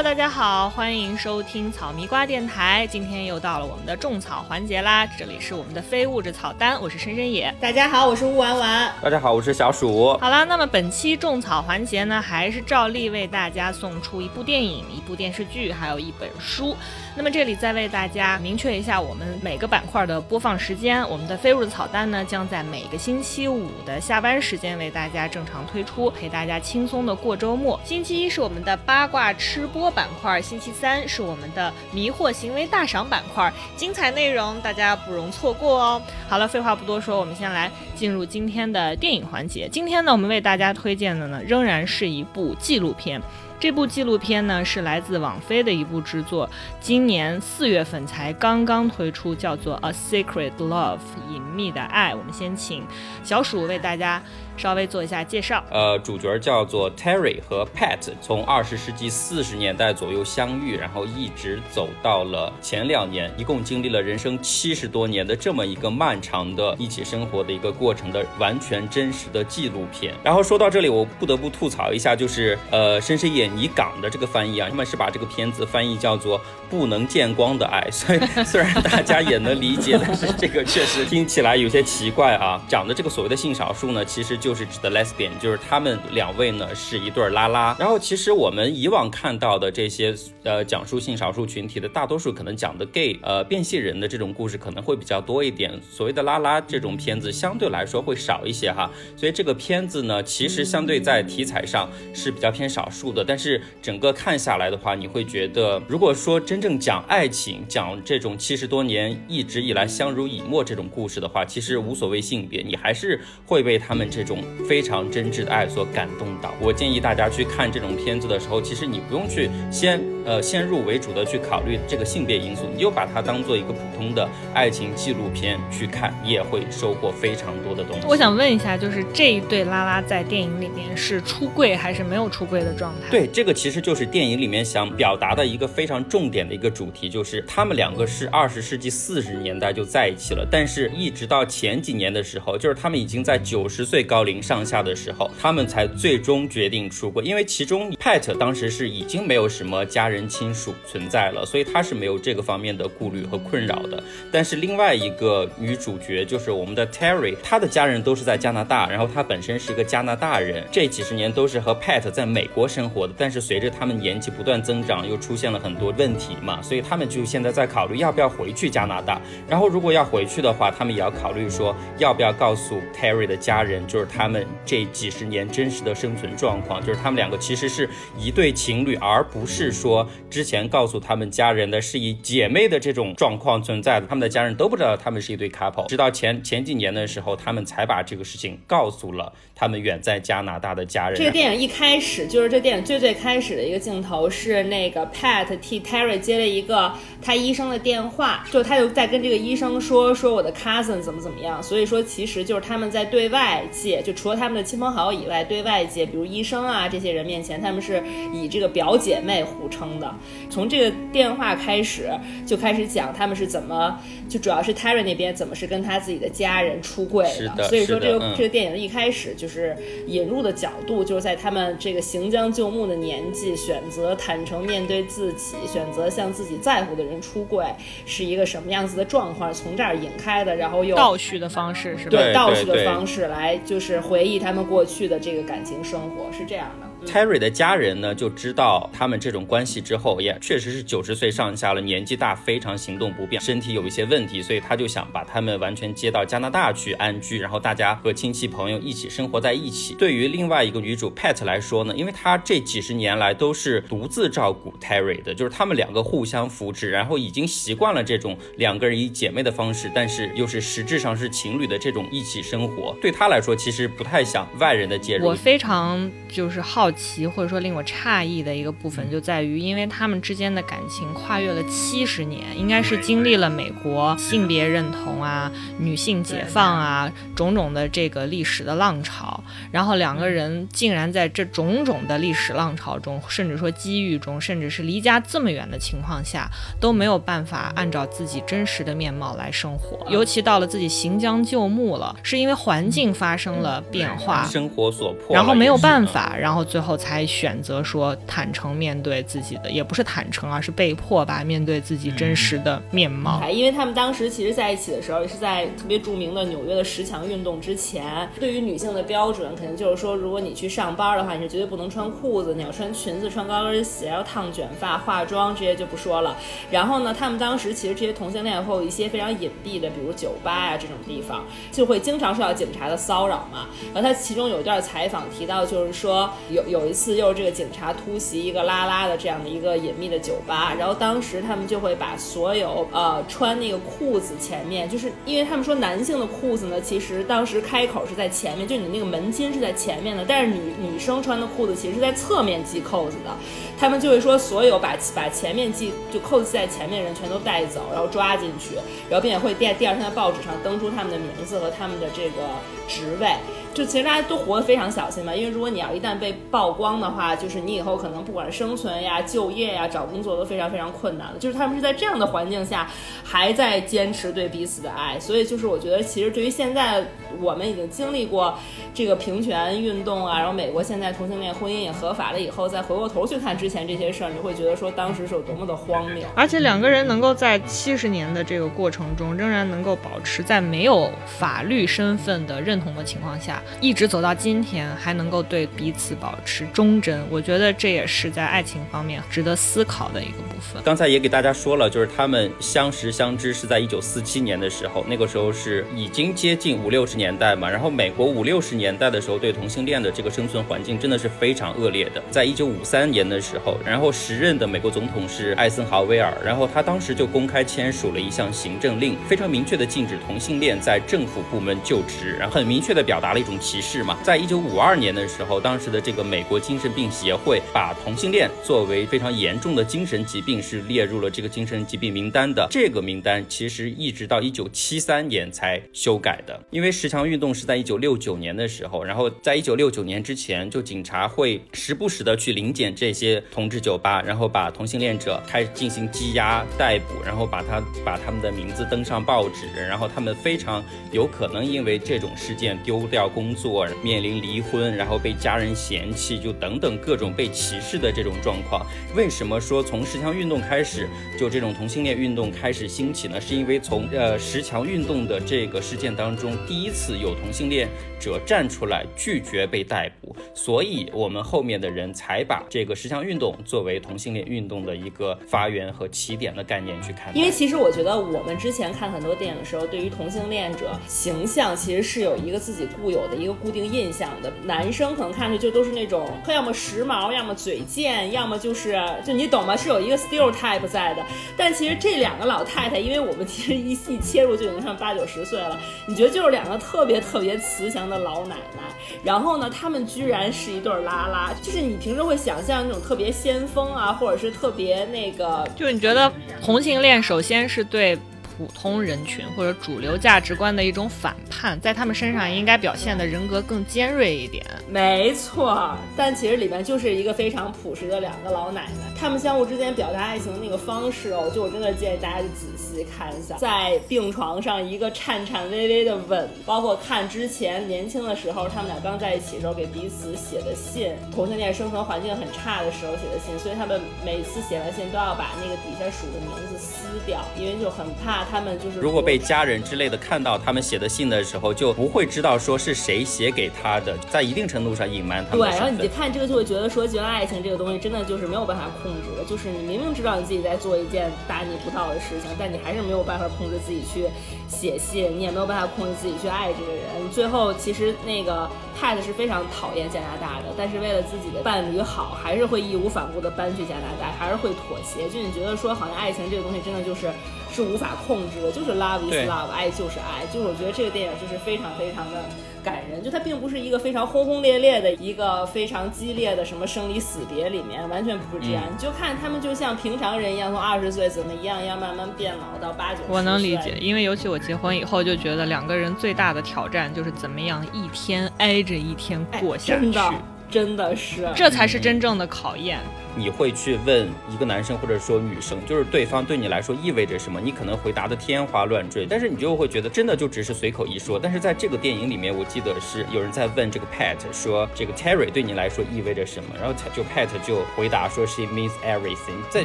Hello，大家好，欢迎收听草迷瓜电台。今天又到了我们的种草环节啦，这里是我们的非物质草单，我是深深野。大家好，我是乌丸丸。大家好，我是小鼠。好啦，那么本期种草环节呢，还是照例为大家送出一部电影、一部电视剧，还有一本书。那么这里再为大家明确一下，我们每个板块的播放时间。我们的非物质草单呢，将在每个星期五的下班时间为大家正常推出，陪大家轻松的过周末。星期一是我们的八卦吃。播板块，星期三是我们的迷惑行为大赏板块，精彩内容大家不容错过哦。好了，废话不多说，我们先来进入今天的电影环节。今天呢，我们为大家推荐的呢，仍然是一部纪录片。这部纪录片呢，是来自网飞的一部制作，今年四月份才刚刚推出，叫做《A Secret Love》隐秘的爱。我们先请小鼠为大家。稍微做一下介绍，呃，主角叫做 Terry 和 Pat，从二十世纪四十年代左右相遇，然后一直走到了前两年，一共经历了人生七十多年的这么一个漫长的一起生活的一个过程的完全真实的纪录片。然后说到这里，我不得不吐槽一下，就是呃，深深演尼港的这个翻译啊，他们是把这个片子翻译叫做不能见光的爱，所以 虽然大家也能理解，但是这个确实听起来有些奇怪啊。讲的这个所谓的性少数呢，其实就。是指的 lesbian，就是他们两位呢是一对拉拉。然后其实我们以往看到的这些呃讲述性少数群体的大多数可能讲的 gay 呃变性人的这种故事可能会比较多一点。所谓的拉拉这种片子相对来说会少一些哈。所以这个片子呢其实相对在题材上是比较偏少数的。但是整个看下来的话，你会觉得如果说真正讲爱情，讲这种七十多年一直以来相濡以沫这种故事的话，其实无所谓性别，你还是会被他们这种。种非常真挚的爱所感动到，我建议大家去看这种片子的时候，其实你不用去先呃先入为主的去考虑这个性别因素，你就把它当做一个普通的爱情纪录片去看，也会收获非常多的东西。我想问一下，就是这一对拉拉在电影里面是出柜还是没有出柜的状态？对，这个其实就是电影里面想表达的一个非常重点的一个主题，就是他们两个是二十世纪四十年代就在一起了，但是一直到前几年的时候，就是他们已经在九十岁高零上。下的时候，他们才最终决定出柜，因为其中 Pat 当时是已经没有什么家人亲属存在了，所以他是没有这个方面的顾虑和困扰的。但是另外一个女主角就是我们的 Terry，她的家人都是在加拿大，然后她本身是一个加拿大人，这几十年都是和 Pat 在美国生活的。但是随着他们年纪不断增长，又出现了很多问题嘛，所以他们就现在在考虑要不要回去加拿大。然后如果要回去的话，他们也要考虑说要不要告诉 Terry 的家人，就是他们。这几十年真实的生存状况，就是他们两个其实是一对情侣，而不是说之前告诉他们家人的是以姐妹的这种状况存在的。他们的家人都不知道他们是一对 couple，直到前前几年的时候，他们才把这个事情告诉了他们远在加拿大的家人。这个电影一开始就是这电影最最开始的一个镜头是那个 Pat 替 Terry 接了一个他医生的电话，就他就在跟这个医生说说我的 cousin 怎么怎么样。所以说其实就是他们在对外界，就除了他们的亲朋好友以外，对外界，比如医生啊这些人面前，他们是以这个表姐妹互称的。从这个电话开始，就开始讲他们是怎么，就主要是 Terry 那边怎么是跟他自己的家人出柜的。所以说这个这个电影一开始就是引入的角度，就是在他们这个行将就木的年纪，选择坦诚面对自己，选择向自己在乎的人出柜，是一个什么样子的状况？从这儿引开的，然后又倒叙的方式是吧？对，倒叙的方式来就是是回忆他们。过去的这个感情生活是这样的。Terry 的家人呢，就知道他们这种关系之后，也确实是九十岁上下了，年纪大，非常行动不便，身体有一些问题，所以他就想把他们完全接到加拿大去安居，然后大家和亲戚朋友一起生活在一起。对于另外一个女主 Pat 来说呢，因为她这几十年来都是独自照顾 Terry 的，就是他们两个互相扶持，然后已经习惯了这种两个人以姐妹的方式，但是又是实质上是情侣的这种一起生活，对她来说其实不太想外人的介入。我非常就是好。奇或者说令我诧异的一个部分就在于，因为他们之间的感情跨越了七十年，应该是经历了美国性别认同啊、女性解放啊种种的这个历史的浪潮，然后两个人竟然在这种种的历史浪潮中，甚至说机遇中，甚至是离家这么远的情况下，都没有办法按照自己真实的面貌来生活。尤其到了自己行将就木了，是因为环境发生了变化，生活所迫，然后没有办法，然后最。最后才选择说坦诚面对自己的，也不是坦诚，而是被迫吧面对自己真实的面貌。因为他们当时其实在一起的时候，也是在特别著名的纽约的十强运动之前。对于女性的标准，肯定就是说，如果你去上班的话，你是绝对不能穿裤子，你要穿裙子、穿高跟鞋，要烫卷发、化妆这些就不说了。然后呢，他们当时其实这些同性恋会有一些非常隐蔽的，比如酒吧呀这种地方，就会经常受到警察的骚扰嘛。然后他其中有一段采访提到，就是说有有一次又是这个警察突袭一个拉拉的这样的一个隐秘的酒吧，然后当时他们就会把所有呃穿那个裤子前面，就是因为他们说男性的裤子呢，其实当时开口是在前面，就你那个门襟是在前面的，但是女女生穿的裤子其实是在侧面系扣子的，他们就会说所有把把前面系就扣子系在前面的人全都带走，然后抓进去，然后并且会第第二天的报纸上登出他们的名字和他们的这个职位。就其实大家都活得非常小心嘛，因为如果你要一旦被曝光的话，就是你以后可能不管生存呀、就业呀、找工作都非常非常困难的。就是他们是在这样的环境下，还在坚持对彼此的爱，所以就是我觉得，其实对于现在我们已经经历过这个平权运动啊，然后美国现在同性恋婚姻也合法了以后，再回过头去看之前这些事儿，你会觉得说当时是有多么的荒谬。而且两个人能够在七十年的这个过程中，仍然能够保持在没有法律身份的认同的情况下。一直走到今天，还能够对彼此保持忠贞，我觉得这也是在爱情方面值得思考的一个部分。刚才也给大家说了，就是他们相识相知是在一九四七年的时候，那个时候是已经接近五六十年代嘛。然后美国五六十年代的时候，对同性恋的这个生存环境真的是非常恶劣的。在一九五三年的时候，然后时任的美国总统是艾森豪威尔，然后他当时就公开签署了一项行政令，非常明确的禁止同性恋在政府部门就职，然后很明确的表达了一种。歧视嘛，在一九五二年的时候，当时的这个美国精神病协会把同性恋作为非常严重的精神疾病，是列入了这个精神疾病名单的。这个名单其实一直到一九七三年才修改的，因为十强运动是在一九六九年的时候，然后在一九六九年之前，就警察会时不时的去临检这些同志酒吧，然后把同性恋者开始进行羁押逮捕，然后把他把他们的名字登上报纸，然后他们非常有可能因为这种事件丢掉工。作面临离婚，然后被家人嫌弃，就等等各种被歧视的这种状况。为什么说从十强运动开始，就这种同性恋运动开始兴起呢？是因为从呃十强运动的这个事件当中，第一次有同性恋者站出来拒绝被逮捕，所以我们后面的人才把这个十强运动作为同性恋运动的一个发源和起点的概念去看。因为其实我觉得我们之前看很多电影的时候，对于同性恋者形象其实是有一个自己固有的一个。固定印象的男生可能看着就都是那种，要么时髦，要么嘴贱，要么就是就你懂吗？是有一个 stereotype 在的。但其实这两个老太太，因为我们其实一细切入就已经上八九十岁了，你觉得就是两个特别特别慈祥的老奶奶。然后呢，他们居然是一对拉拉，就是你平时会想象那种特别先锋啊，或者是特别那个，就是你觉得同性恋首先是对。普通人群或者主流价值观的一种反叛，在他们身上应该表现的人格更尖锐一点。没错，但其实里面就是一个非常朴实的两个老奶奶，他们相互之间表达爱情的那个方式哦，就我真的建议大家去仔细看一下，在病床上一个颤颤巍巍的吻，包括看之前年轻的时候他们俩刚在一起的时候给彼此写的信，同性恋生存环境很差的时候写的信，所以他们每次写完信都要把那个底下署的名字撕掉，因为就很怕。他们就是，如果被家人之类的看到他们写的信的时候，就不会知道说是谁写给他的，在一定程度上隐瞒他们。对，然后你看这个就会觉得说，觉得爱情这个东西真的就是没有办法控制的，就是你明明知道你自己在做一件大逆不道的事情，但你还是没有办法控制自己去写信，你也没有办法控制自己去爱这个人。最后其实那个 Pat 是非常讨厌加拿大的，但是为了自己的伴侣好，还是会义无反顾的搬去加拿大，还是会妥协。就你觉得说，好像爱情这个东西真的就是。是无法控制的，就是 love is love，爱就是爱，就是我觉得这个电影就是非常非常的感人，就它并不是一个非常轰轰烈烈的一个非常激烈的什么生离死别里面，完全不是这样，你就看他们就像平常人一样，从二十岁怎么一样一样慢慢变老到八九。我能理解，因为尤其我结婚以后就觉得两个人最大的挑战就是怎么样一天挨着一天过下去，真的真的是，这才是真正的考验。你会去问一个男生或者说女生，就是对方对你来说意味着什么，你可能回答的天花乱坠，但是你就会觉得真的就只是随口一说。但是在这个电影里面，我记得是有人在问这个 Pat 说这个 Terry 对你来说意味着什么，然后就 Pat 就回答说 She means everything。在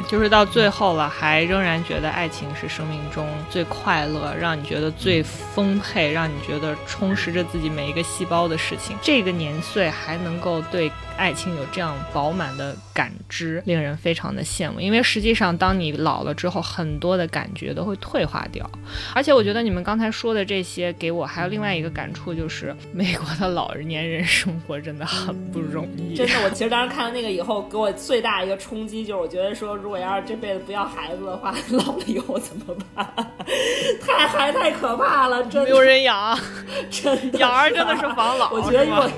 就是到最后了，还仍然觉得爱情是生命中最快乐，让你觉得最丰沛，让你觉得充实着自己每一个细胞的事情。这个年岁还能够对。爱情有这样饱满的感知，令人非常的羡慕。因为实际上，当你老了之后，很多的感觉都会退化掉。而且，我觉得你们刚才说的这些，给我还有另外一个感触，就是美国的老年人生活真的很不容易。真的，我其实当时看了那个以后，给我最大一个冲击就是，我觉得说，如果要是这辈子不要孩子的话，老了以后怎么办？太还太可怕了，真没有人养，真的养儿真的是防老。我觉得，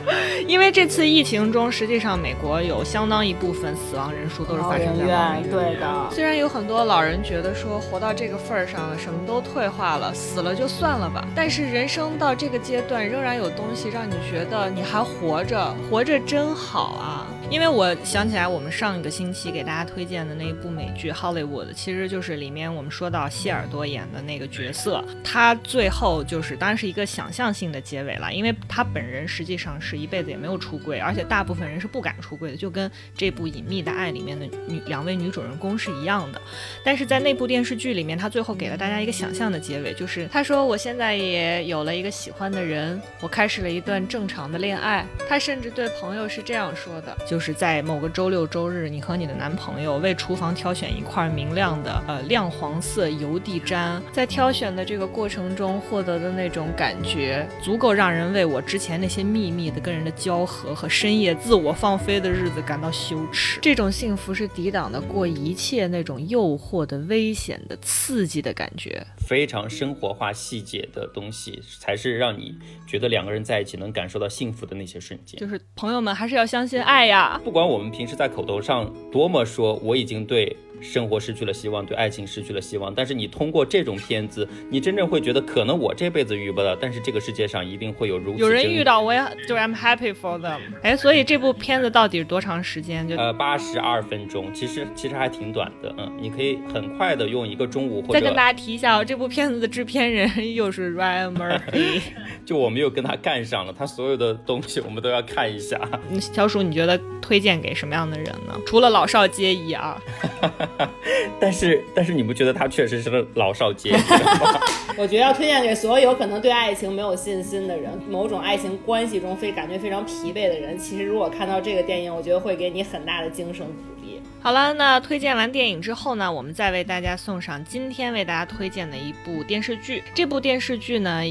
因为这次疫情中是。实际上，美国有相当一部分死亡人数都是发生在老人院。对的，虽然有很多老人觉得说活到这个份儿上了，什么都退化了，死了就算了吧。但是人生到这个阶段，仍然有东西让你觉得你还活着，活着真好啊。因为我想起来，我们上一个星期给大家推荐的那一部美剧《Hollywood》，其实就是里面我们说到谢耳朵演的那个角色，他最后就是当然是一个想象性的结尾了，因为他本人实际上是一辈子也没有出柜，而且大部分人是不敢出柜的，就跟这部《隐秘的爱》里面的女两位女主人公是一样的。但是在那部电视剧里面，他最后给了大家一个想象的结尾，就是他说：“我现在也有了一个喜欢的人，我开始了一段正常的恋爱。”他甚至对朋友是这样说的，就。就是在某个周六周日，你和你的男朋友为厨房挑选一块明亮的呃亮黄色油地毡，在挑选的这个过程中获得的那种感觉，足够让人为我之前那些秘密的跟人的交合和深夜自我放飞的日子感到羞耻。这种幸福是抵挡的过一切那种诱惑的、危险的、刺激的感觉。非常生活化、细节的东西，才是让你觉得两个人在一起能感受到幸福的那些瞬间。就是朋友们，还是要相信爱呀。不管我们平时在口头上多么说，我已经对。生活失去了希望，对爱情失去了希望。但是你通过这种片子，你真正会觉得，可能我这辈子遇不到，但是这个世界上一定会有如此有人遇到，我也就 I'm happy for them。哎，所以这部片子到底是多长时间？就呃八十二分钟，其实其实还挺短的。嗯，你可以很快的用一个中午或者再跟大家提一下，这部片子的制片人又是 Ryan Murphy。就我们又跟他干上了，他所有的东西我们都要看一下。小鼠，你觉得推荐给什么样的人呢？除了老少皆宜啊。但是，但是你不觉得他确实是个老少皆宜吗？我觉得要推荐给所有可能对爱情没有信心的人，某种爱情关系中非感觉非常疲惫的人。其实，如果看到这个电影，我觉得会给你很大的精神鼓励。好了，那推荐完电影之后呢，我们再为大家送上今天为大家推荐的一部电视剧。这部电视剧呢？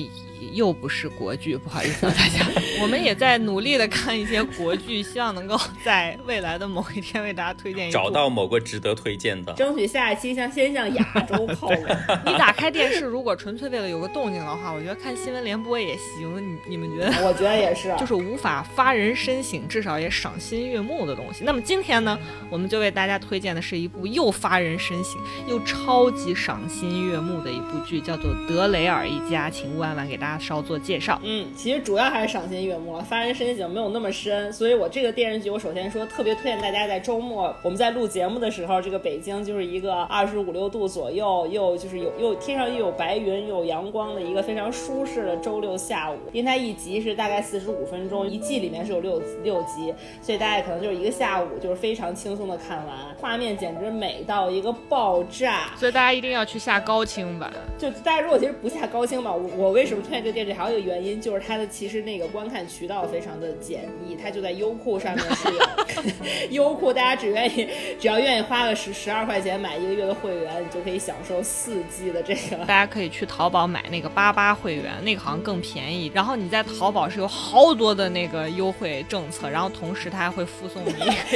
又不是国剧，不好意思啊，大家。我们也在努力的看一些国剧，希望能够在未来的某一天为大家推荐。找到某个值得推荐的，争取下一期向先向亚洲靠拢。你打开电视，如果纯粹为了有个动静的话，我觉得看新闻联播也行。你你们觉得？我觉得也是，就是无法发人深省，至少也赏心悦目的东西。那么今天呢，我们就为大家推荐的是一部又发人深省又超级赏心悦目的一部剧，叫做《德雷尔一家》，请万万给大家。稍作介绍。嗯，其实主要还是赏心悦目了，发人深省没有那么深。所以我这个电视剧，我首先说特别推荐大家在周末我们在录节目的时候，这个北京就是一个二十五六度左右，又就是有又天上又有白云又有阳光的一个非常舒适的周六下午。因为它一集是大概四十五分钟，一季里面是有六六集，所以大家可能就是一个下午就是非常轻松的看完，画面简直美到一个爆炸。所以大家一定要去下高清版。就大家如果其实不下高清版，我我为什么推荐？这电视还有一个原因就是它的其实那个观看渠道非常的简易，它就在优酷上面是有 优酷，大家只愿意只要愿意花个十十二块钱买一个月的会员，你就可以享受四 G 的这个。大家可以去淘宝买那个八八会员，那个好像更便宜。然后你在淘宝是有好多的那个优惠政策，然后同时它还会附送你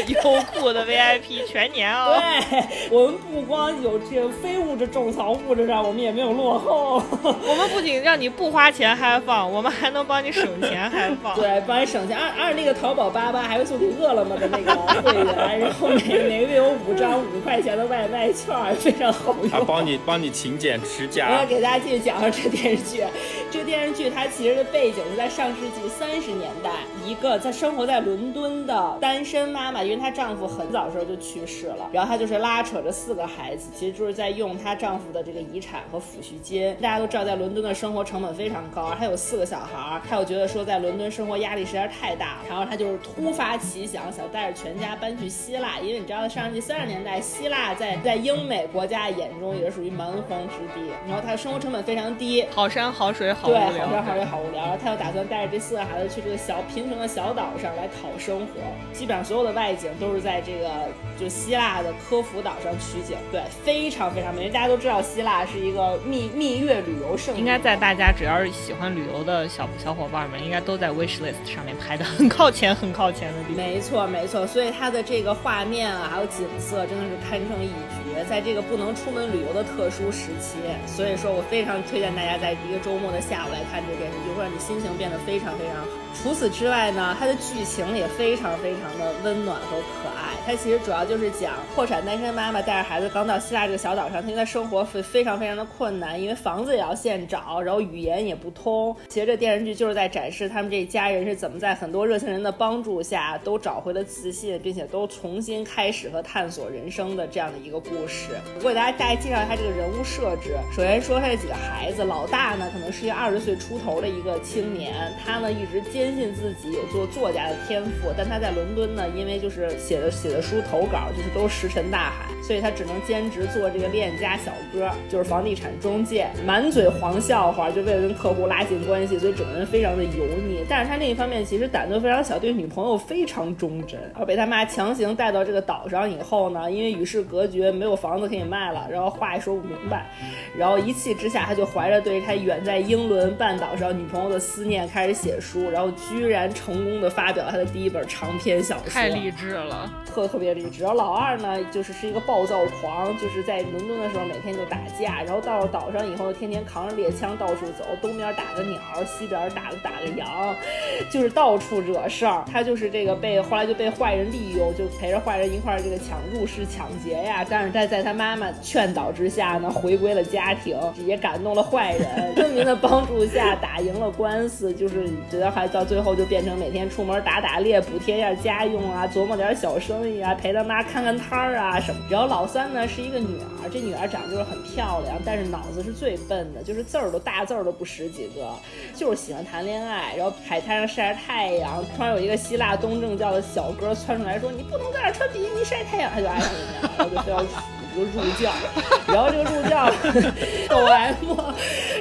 优酷的 VIP 全年哦。对，我们不光有这个非物质种草，物质上我们也没有落后。我们不仅让你不花。花钱还放，我们还能帮你省钱还放。对，帮你省钱。按按那个淘宝八八还会送你饿了么的那个会员，然后每每个月有五张五块钱的外卖券，非常好用。他帮你帮你勤俭持家。我要给大家继续讲讲这电视剧。这个电视剧它其实的背景是在上世纪三十年代，一个在生活在伦敦的单身妈妈，因为她丈夫很早时候就去世了，然后她就是拉扯着四个孩子，其实就是在用她丈夫的这个遗产和抚恤金。大家都知道，在伦敦的生活成本非常高，他有四个小孩，他又觉得说在伦敦生活压力实在是太大，然后他就是突发奇想，想带着全家搬去希腊，因为你知道，在上世纪三十年代，希腊在在英美国家眼中也是属于蛮荒之地，然后他的生活成本非常低，好山好水好对，好山好水好无聊。然后她又打算带着这四个孩子去这个小贫穷的小岛上来讨生活，基本上所有的外景都是在这个就希腊的科孚岛上取景，对，非常非常美。因为大家都知道希腊是一个蜜蜜月旅游胜地，应该在大家只要是喜欢旅游的小小伙伴们，应该都在 wish list 上面排的很靠前很靠前的地方。没错没错，所以它的这个画面啊，还有景色真的是堪称一绝。在这个不能出门旅游的特殊时期，所以说我非常推荐大家在一个周末的下午来看这个电视剧，会让你心情变得非常非常好。除此之外呢，它的剧情也非常非常的温暖和可爱。它其实主要就是讲破产单身妈妈带着孩子刚到希腊这个小岛上，她现在生活非非常非常的困难，因为房子也要现找，然后语言也不通。其实这电视剧就是在展示他们这家人是怎么在很多热心人的帮助下，都找回了自信，并且都重新开始和探索人生的这样的一个故事。我给大家大概介绍一下这个人物设置。首先说他这几个孩子，老大呢可能是一个二十岁出头的一个青年，他呢一直坚信自己有做作家的天赋，但他在伦敦呢，因为就是写的写的书投稿就是都石沉大海，所以他只能兼职做这个链家小哥，就是房地产中介，满嘴黄笑话，就为了跟客户拉近关系，所以整个人非常的油腻。但是他另一方面其实胆子非常小，对女朋友非常忠贞。而被他妈强行带到这个岛上以后呢，因为与世隔绝，没有有房子可以卖了，然后话也说不明白，然后一气之下，他就怀着对他远在英伦半岛上女朋友的思念，开始写书，然后居然成功的发表了他的第一本长篇小说，太励志了，特特别励志。然后老二呢，就是是一个暴躁狂，就是在伦敦的时候每天就打架，然后到了岛上以后，天天扛着猎枪到处走，东边打个鸟，西边打个打个羊，就是到处惹事儿。他就是这个被后来就被坏人利用，就陪着坏人一块儿这个抢入室抢劫呀。但是在在他妈妈劝导之下呢，回归了家庭，也感动了坏人，村民的帮助下打赢了官司，就是觉得还到最后就变成每天出门打打猎，补贴一下家用啊，琢磨点小生意啊，陪他妈看看摊儿啊什么。然后老三呢是一个女儿，这女儿长得就是很漂亮，但是脑子是最笨的，就是字儿都大字儿都不识几个，就是喜欢谈恋爱，然后海滩上晒着太阳，突然有一个希腊东正教的小哥窜出来说：“你不能在这穿比基尼晒太阳。”他就爱上人家，然后就非要个入教，然后这个入教 抖 M，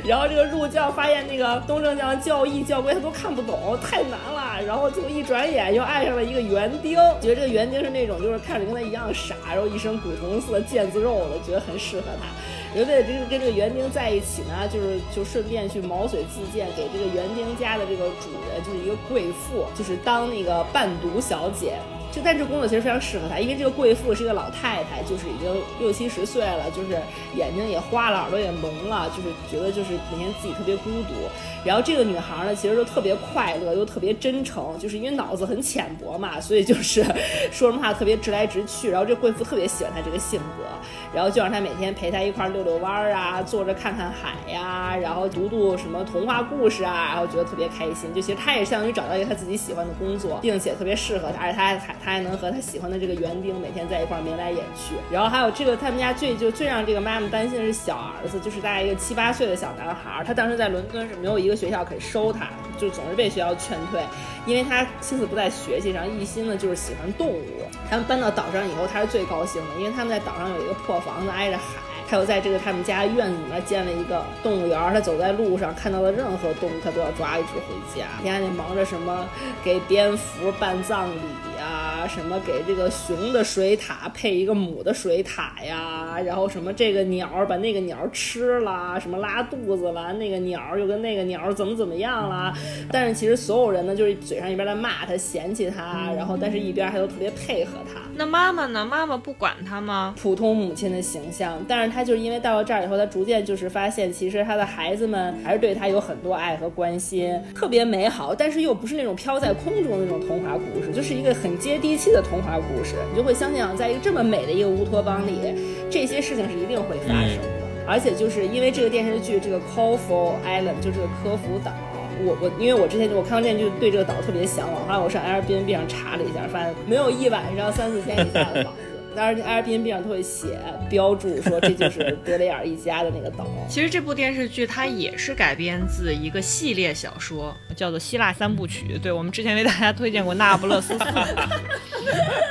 然后这个入教发现那个东正教教义教规他都看不懂，太难了，然后就一转眼又爱上了一个园丁，觉得这个园丁是那种就是看着跟他一样傻，然后一身古铜色腱子肉的，觉得很适合他。然后为了这个跟这个园丁在一起呢，就是就顺便去毛遂自荐，给这个园丁家的这个主人就是一个贵妇，就是当那个伴读小姐。就但这工作其实非常适合她，因为这个贵妇是一个老太太，就是已经六七十岁了，就是眼睛也花了，耳朵也聋了，就是觉得就是每天自己特别孤独。然后这个女孩呢，其实就特别快乐，又特别真诚，就是因为脑子很浅薄嘛，所以就是 说什么话特别直来直去。然后这贵妇特别喜欢她这个性格，然后就让她每天陪她一块溜溜弯儿啊，坐着看看海呀，然后读读什么童话故事啊，然后觉得特别开心。就其实她也相当于找到一个她自己喜欢的工作，并且特别适合她，而且她还他还能和他喜欢的这个园丁每天在一块眉来眼去。然后还有这个他们家最就最让这个妈妈担心的是小儿子，就是大概一个七八岁的小男孩，他当时在伦敦是没有一个学校可以收他，就总是被学校劝退，因为他心思不在学习上，一心呢就是喜欢动物。他们搬到岛上以后，他是最高兴的，因为他们在岛上有一个破房子挨着海，他又在这个他们家院子里面建了一个动物园。他走在路上看到了任何动物，他都要抓一只回家。天天忙着什么给蝙蝠办葬礼呀，什么给这个雄的水獭配一个母的水獭呀，然后什么这个鸟把那个鸟吃了，什么拉肚子了，那个鸟又跟那个鸟怎么怎么样了。但是其实所有人呢，就是嘴上一边在骂他、嫌弃他，然后但是一边还都特别配合他。那妈妈呢？妈妈不管他吗？普通母亲的形象，但是他就是因为到了这儿以后，他逐渐就是发现，其实他的孩子们还是对他有很多爱和关心，特别美好，但是又不是那种飘在空中的那种童话故事，就是一个很接地气的童话故事。你就会相信啊，在一个这么美的一个乌托邦里，这些事情是一定会发生的。而且就是因为这个电视剧，这个 Colful Island 就这个科孚岛。我我因为我之前我看到电视剧对这个岛特别向往，后来我上 Airbnb 上查了一下，发现没有一晚上三四千以下的房 子。但是 Airbnb 上都会写标注说这就是 德雷尔一家的那个岛。其实这部电视剧它也是改编自一个系列小说，叫做《希腊三部曲》。对我们之前为大家推荐过《那不勒斯》。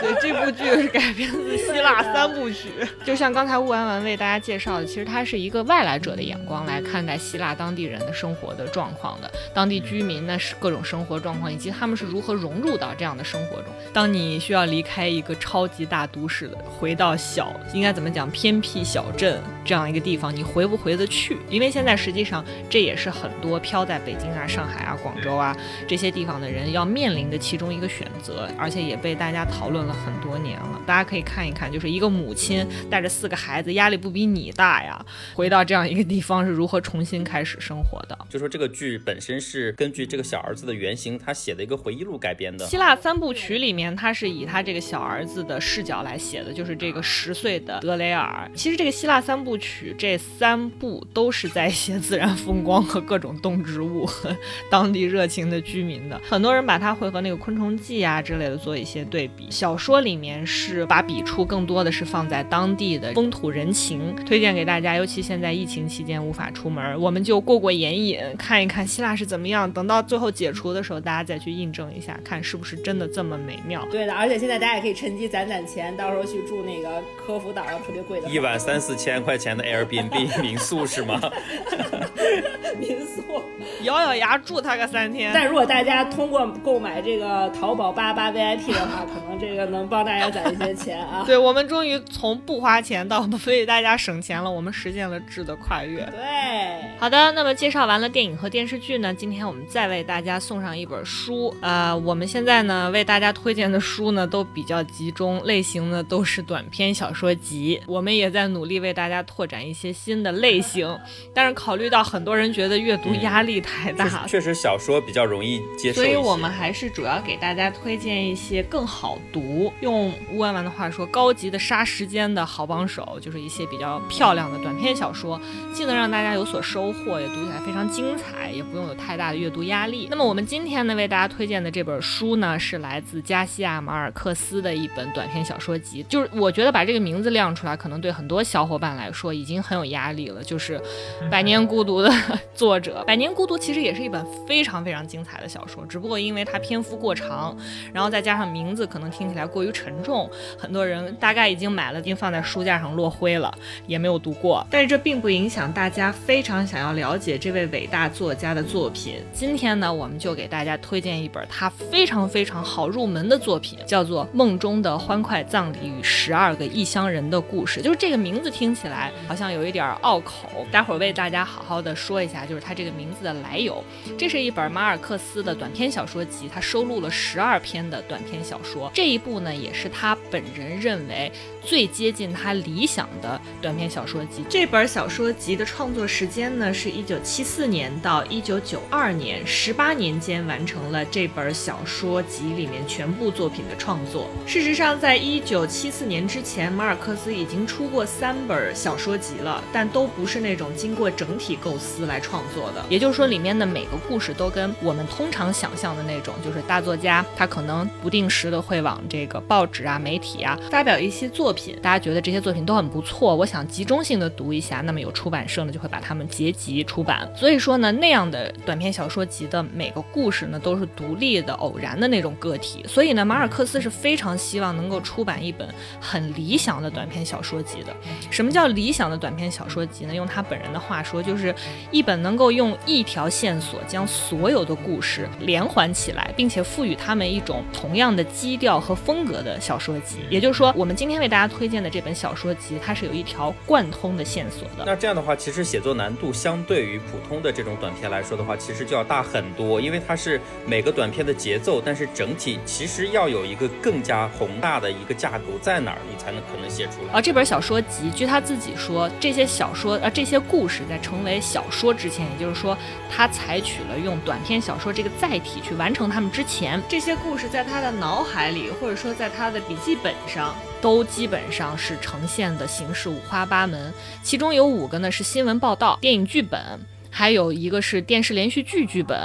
对，这部剧是改编自希腊三部曲。就像刚才乌安完为大家介绍的，其实它是一个外来者的眼光来看待希腊当地人的生活的状况的，当地居民的各种生活状况，以及他们是如何融入到这样的生活中。当你需要离开一个超级大都市的，回到小应该怎么讲偏僻小镇这样一个地方，你回不回得去？因为现在实际上这也是很多飘在北京啊、上海啊、广州啊这些地方的人要面临的其中一个选择，而且也被大家讨论了很多年了。大家可以看一看，就是一个母亲带着四个孩子，压力不比你大呀？回到这样一个地方是如何重新开始生活的？就说这个剧本身是根据这个小儿子的原型，他写的一个回忆录改编的。希腊三部曲里面，他是以他这个小儿子的视角来写写的，就是这个十岁的德雷尔。其实这个希腊三部曲这三部都是在写自然风光和各种动植物和当地热情的居民的。很多人把它会和那个《昆虫记》啊之类的做一些对比。小说里面是把笔触更多的是放在当地的风土人情，推荐给大家。尤其现在疫情期间无法出门，我们就过过眼瘾，看一看希腊是怎么样。等到最后解除的时候，大家再去印证一下，看是不是真的这么美妙。对的，而且现在大家也可以趁机攒攒钱，到时候去住那个科孚岛上特别贵的，一晚三四千块钱的 Airbnb 民宿是吗？民宿，咬咬牙住他个三天。但如果大家通过购买这个淘宝八八 VIP 的话，可能这个能帮大家攒一些钱啊。对，我们终于从不花钱到为大家省钱了，我们实现了质的跨越。对，好的，那么介绍完了电影和电视剧呢，今天我们再为大家送上一本书。呃，我们现在呢为大家推荐的书呢都比较集中，类型呢都是短篇小说集。我们也在努力为大家拓展一些新的类型，但是考虑到很多人觉得阅读压力太大，确实小说比较容易接受，所以我们还是主要给大家推荐一些更好读，用乌安完的话说，高级的杀时间的好帮手，就是一些比较漂亮的短篇小说，既能让大家有所收获，也读起来非常精彩，也不用有太大的阅读压力。那么我们今天呢为大家推荐的这本书呢，是来自加西亚马尔克斯的一本短篇小说集，就是我觉得把这个名字亮出来，可能对很多小伙伴来说已经很有压力了。就是《百年孤独》的 作者，《百年孤独》其实也是一本非常非常精彩的小说，只不过因为它篇幅过长，然后再加上名字可能听起来过于沉重，很多人大概已经买了，已经放在书架上落灰了，也没有读过。但是这并不影响大家非常想要了解这位伟大作家的作品。今天呢，我们就给大家推荐一本他非常非常好入门的作品，叫做《梦中的欢快葬礼与十二个异乡人的故事》。就是这个名字听起来好像有一点拗口，待会儿为大家好好的说一下，就是它这个名字的来由。这是一本马尔克斯的短篇小说集，他收录了十二篇的短篇小说。这一部呢，也是他本人认为最接近他理想的短篇小说集。这本小说集的创作时间呢，是一九七四年到一九九二年，十八年间完成了这本小说集里面全部作品的创作。事实上，在一九七四年之前，马尔克斯已经出过三本小说集了，但都不是那种经过整体构思来创作的。也就是说，里面的每个故事都跟我们通常想象的那种，就是大作家他可能不定时的会往这个报纸啊、媒体啊发表一些作品，大家觉得这些作品都很不错，我想集中性的读一下，那么有出版社呢就会把它们结集出版。所以说呢，那样的短篇小说集的每个故事呢都是独立的、偶然的那种个体。所以呢，马尔克斯是非常希望能够出版一本很理想的短篇小说集的。什么叫理理想的短篇小说集呢，用他本人的话说，就是一本能够用一条线索将所有的故事连环起来，并且赋予他们一种同样的基调和风格的小说集。也就是说，我们今天为大家推荐的这本小说集，它是有一条贯通的线索的。那这样的话，其实写作难度相对于普通的这种短篇来说的话，其实就要大很多，因为它是每个短片的节奏，但是整体其实要有一个更加宏大的一个架构在哪儿，你才能可能写出来。而这本小说集，据他自己说，这些小说呃这些故事在成为小说之前，也就是说，他采取了用短篇小说这个载体去完成他们之前，这些故事在他的脑海里，或者说在他的笔记本上，都基本上是呈现的形式五花八门。其中有五个呢是新闻报道、电影剧本。还有一个是电视连续剧剧本，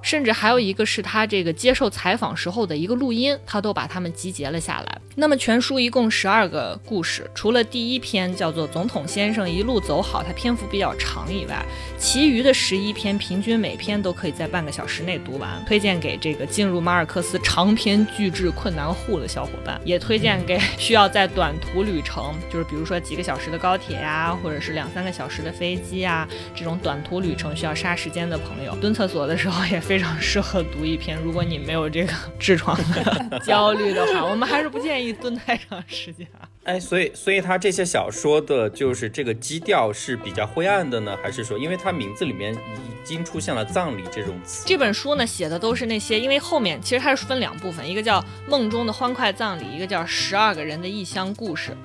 甚至还有一个是他这个接受采访时候的一个录音，他都把它们集结了下来。那么全书一共十二个故事，除了第一篇叫做《总统先生一路走好》，它篇幅比较长以外，其余的十一篇平均每篇都可以在半个小时内读完。推荐给这个进入马尔克斯长篇巨制困难户的小伙伴，也推荐给需要在短途旅程，就是比如说几个小时的高铁呀，或者是两三个小时的飞机啊，这种短途旅。程需要杀时间的朋友，蹲厕所的时候也非常适合读一篇。如果你没有这个 痔疮 焦虑的话，我们还是不建议蹲太长时间啊。哎，所以，所以他这些小说的，就是这个基调是比较灰暗的呢，还是说，因为他名字里面已经出现了葬礼这种词？这本书呢，写的都是那些，因为后面其实它是分两部分，一个叫梦中的欢快葬礼，一个叫十二个人的异乡故事。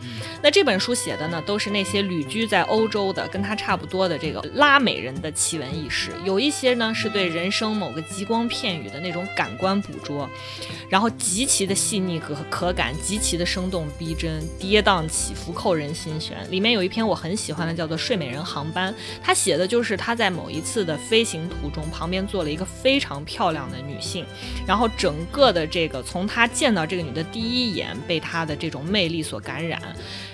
那这本书写的呢，都是那些旅居在欧洲的，跟他差不多的这个拉美人的奇闻异事，有一些呢是对人生某个极光片语的那种感官捕捉，然后极其的细腻和可感，极其的生动逼真。跌宕起伏，扣人心弦。里面有一篇我很喜欢的，叫做《睡美人航班》。他写的就是他在某一次的飞行途中，旁边坐了一个非常漂亮的女性，然后整个的这个从他见到这个女的第一眼，被她的这种魅力所感染，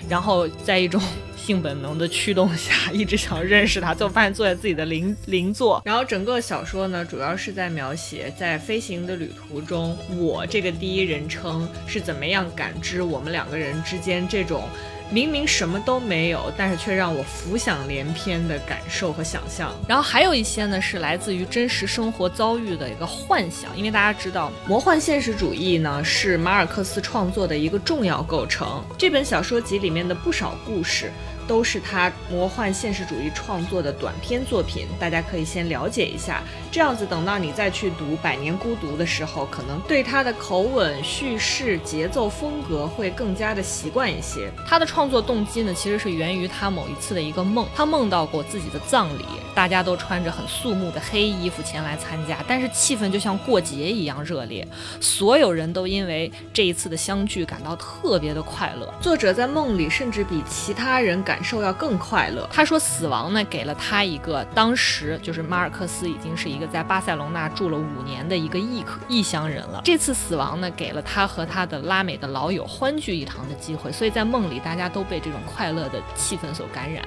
然后在一种性本能的驱动下，一直想认识他，最后发现坐在自己的邻邻座。然后整个小说呢，主要是在描写在飞行的旅途中，我这个第一人称是怎么样感知我们两个人之间。这种明明什么都没有，但是却让我浮想联翩的感受和想象。然后还有一些呢，是来自于真实生活遭遇的一个幻想。因为大家知道，魔幻现实主义呢是马尔克斯创作的一个重要构成。这本小说集里面的不少故事。都是他魔幻现实主义创作的短篇作品，大家可以先了解一下，这样子等到你再去读《百年孤独》的时候，可能对他的口吻、叙事、节奏、风格会更加的习惯一些。他的创作动机呢，其实是源于他某一次的一个梦，他梦到过自己的葬礼，大家都穿着很肃穆的黑衣服前来参加，但是气氛就像过节一样热烈，所有人都因为这一次的相聚感到特别的快乐。作者在梦里甚至比其他人感。感受要更快乐。他说，死亡呢给了他一个，当时就是马尔克斯已经是一个在巴塞隆纳住了五年的一个异客异乡人了。这次死亡呢给了他和他的拉美的老友欢聚一堂的机会，所以在梦里大家都被这种快乐的气氛所感染。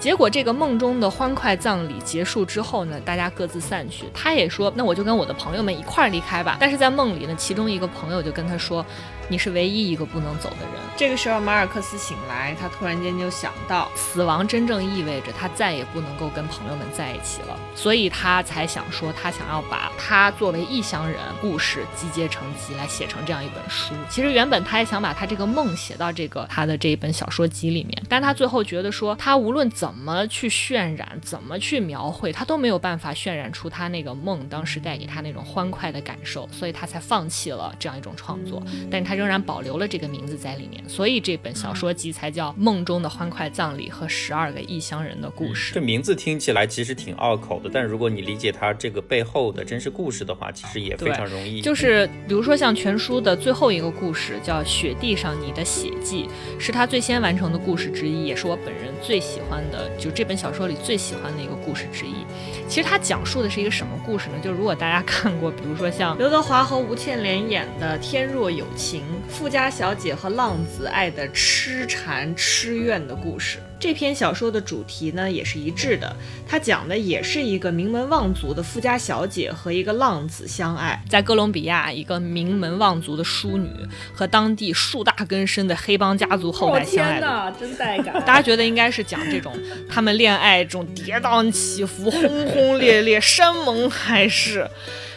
结果这个梦中的欢快葬礼结束之后呢，大家各自散去。他也说，那我就跟我的朋友们一块儿离开吧。但是在梦里呢，其中一个朋友就跟他说。你是唯一一个不能走的人。这个时候，马尔克斯醒来，他突然间就想到，死亡真正意味着他再也不能够跟朋友们在一起了，所以他才想说，他想要把他作为异乡人故事集结成集来写成这样一本书。其实原本他也想把他这个梦写到这个他的这一本小说集里面，但他最后觉得说，他无论怎么去渲染，怎么去描绘，他都没有办法渲染出他那个梦当时带给他那种欢快的感受，所以他才放弃了这样一种创作。但是他。他仍然保留了这个名字在里面，所以这本小说集才叫《梦中的欢快葬礼和十二个异乡人的故事》。这名字听起来其实挺拗口的，但如果你理解它这个背后的真实故事的话，其实也非常容易。就是比如说像全书的最后一个故事叫《雪地上你的血迹》，是他最先完成的故事之一，也是我本人最喜欢的，就这本小说里最喜欢的一个故事之一。其实它讲述的是一个什么故事呢？就如果大家看过，比如说像刘德华和吴倩莲演的《天若有情》，富家小姐和浪子爱的痴缠痴怨的故事。这篇小说的主题呢也是一致的，它讲的也是一个名门望族的富家小姐和一个浪子相爱，在哥伦比亚一个名门望族的淑女和当地树大根深的黑帮家族后代相爱的，真带感。大家觉得应该是讲这种他们恋爱这种跌宕起伏、轰轰烈烈、山盟海誓。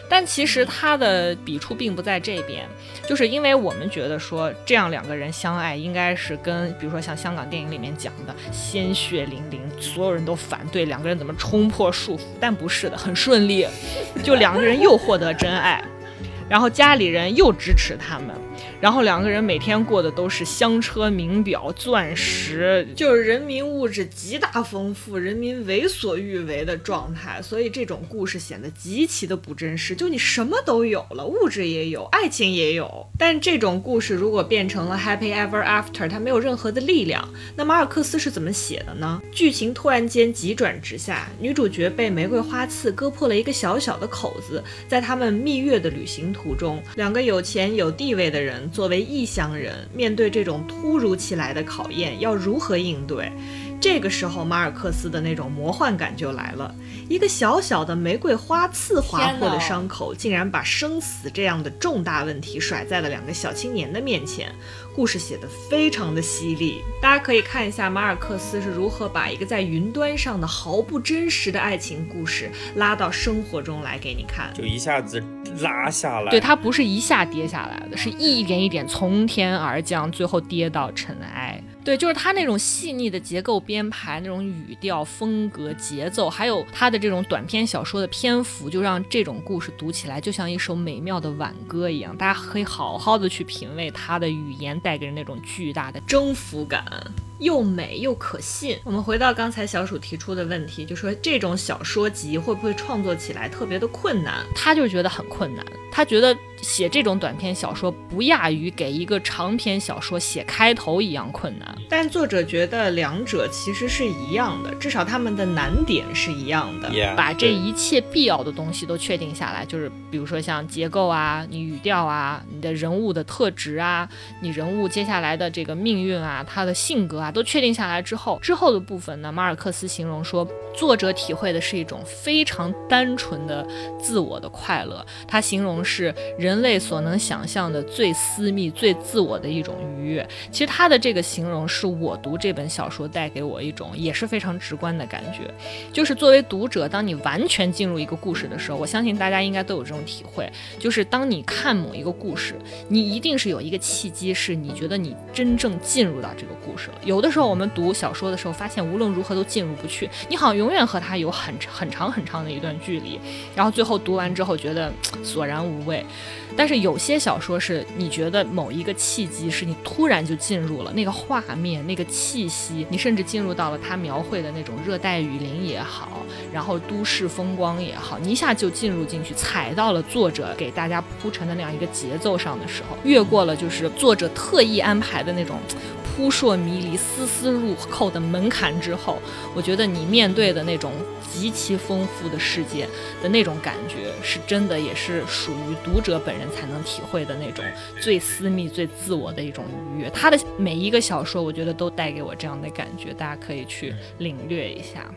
但其实他的笔触并不在这边，就是因为我们觉得说这样两个人相爱应该是跟，比如说像香港电影里面讲的鲜血淋淋，所有人都反对两个人怎么冲破束缚，但不是的，很顺利，就两个人又获得真爱，然后家里人又支持他们。然后两个人每天过的都是香车名表、钻石，就是人民物质极大丰富，人民为所欲为的状态。所以这种故事显得极其的不真实。就你什么都有了，物质也有，爱情也有。但这种故事如果变成了 Happy Ever After，它没有任何的力量。那马尔克斯是怎么写的呢？剧情突然间急转直下，女主角被玫瑰花刺割破了一个小小的口子。在他们蜜月的旅行途中，两个有钱有地位的人。作为异乡人，面对这种突如其来的考验，要如何应对？这个时候，马尔克斯的那种魔幻感就来了。一个小小的玫瑰花刺划破的伤口，竟然把生死这样的重大问题甩在了两个小青年的面前。故事写得非常的犀利，大家可以看一下马尔克斯是如何把一个在云端上的毫不真实的爱情故事拉到生活中来给你看，就一下子拉下来。对，它不是一下跌下来的，是一点一点从天而降，最后跌到尘埃。对，就是他那种细腻的结构编排，那种语调、风格、节奏，还有他的这种短篇小说的篇幅，就让这种故事读起来就像一首美妙的挽歌一样。大家可以好好的去品味他的语言带给人那种巨大的征服感。又美又可信。我们回到刚才小鼠提出的问题，就说这种小说集会不会创作起来特别的困难？他就觉得很困难，他觉得写这种短篇小说不亚于给一个长篇小说写开头一样困难。但作者觉得两者其实是一样的，至少他们的难点是一样的。把这一切必要的东西都确定下来，就是比如说像结构啊、你语调啊、你的人物的特质啊、你人物接下来的这个命运啊、他的性格啊。都确定下来之后，之后的部分呢？马尔克斯形容说，作者体会的是一种非常单纯的自我的快乐。他形容是人类所能想象的最私密、最自我的一种愉悦。其实他的这个形容是我读这本小说带给我一种也是非常直观的感觉，就是作为读者，当你完全进入一个故事的时候，我相信大家应该都有这种体会，就是当你看某一个故事，你一定是有一个契机，是你觉得你真正进入到这个故事了。有。有的时候我们读小说的时候，发现无论如何都进入不去，你好像永远和他有很很长很长的一段距离，然后最后读完之后觉得索然无味。但是有些小说是你觉得某一个契机是你突然就进入了那个画面、那个气息，你甚至进入到了他描绘的那种热带雨林也好，然后都市风光也好，你一下就进入进去，踩到了作者给大家铺陈的那样一个节奏上的时候，越过了就是作者特意安排的那种。扑朔迷离、丝丝入扣的门槛之后，我觉得你面对的那种极其丰富的世界的那种感觉，是真的，也是属于读者本人才能体会的那种最私密、最自我的一种愉悦。他的每一个小说，我觉得都带给我这样的感觉，大家可以去领略一下。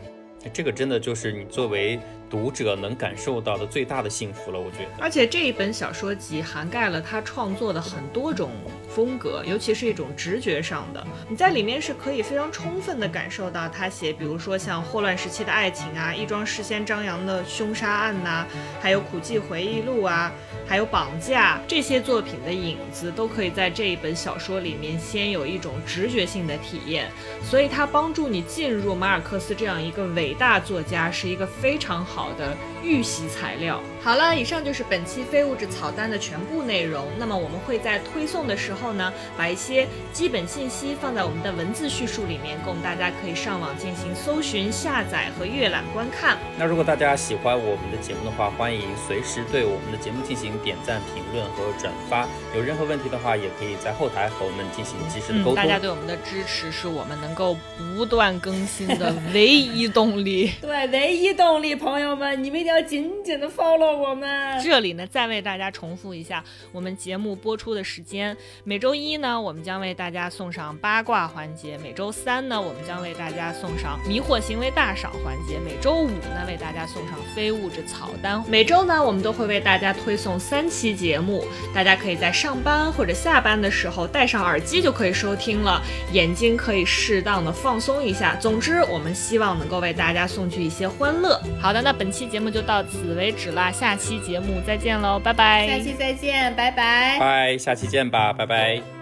这个真的就是你作为读者能感受到的最大的幸福了，我觉得。而且这一本小说集涵盖了他创作的很多种风格，尤其是一种直觉上的。你在里面是可以非常充分的感受到他写，比如说像霍乱时期的爱情啊，一桩事先张扬的凶杀案呐，还有苦寂回忆录啊，还有绑架这些作品的影子，都可以在这一本小说里面先有一种直觉性的体验。所以它帮助你进入马尔克斯这样一个。伟大作家是一个非常好好的预习材料。好了，以上就是本期非物质草单的全部内容。那么我们会在推送的时候呢，把一些基本信息放在我们的文字叙述里面，供大家可以上网进行搜寻、下载和阅览观看。那如果大家喜欢我们的节目的话，欢迎随时对我们的节目进行点赞、评论和转发。有任何问题的话，也可以在后台和我们进行及时的沟通。大家对我们的支持是我们能够不断更新的唯一动力。对，唯一动力，朋友们，你们一定要紧紧的 follow 我们。这里呢，再为大家重复一下我们节目播出的时间：每周一呢，我们将为大家送上八卦环节；每周三呢，我们将为大家送上迷惑行为大赏环节；每周五呢，为大家送上非物质草单。每周呢，我们都会为大家推送三期节目，大家可以在上班或者下班的时候戴上耳机就可以收听了，眼睛可以适当的放松一下。总之，我们希望能够为大家送去一些欢乐。好的，那本期节目就就到此为止啦，下期节目再见喽，拜拜。下期再见，拜拜。拜，下期见吧，拜拜。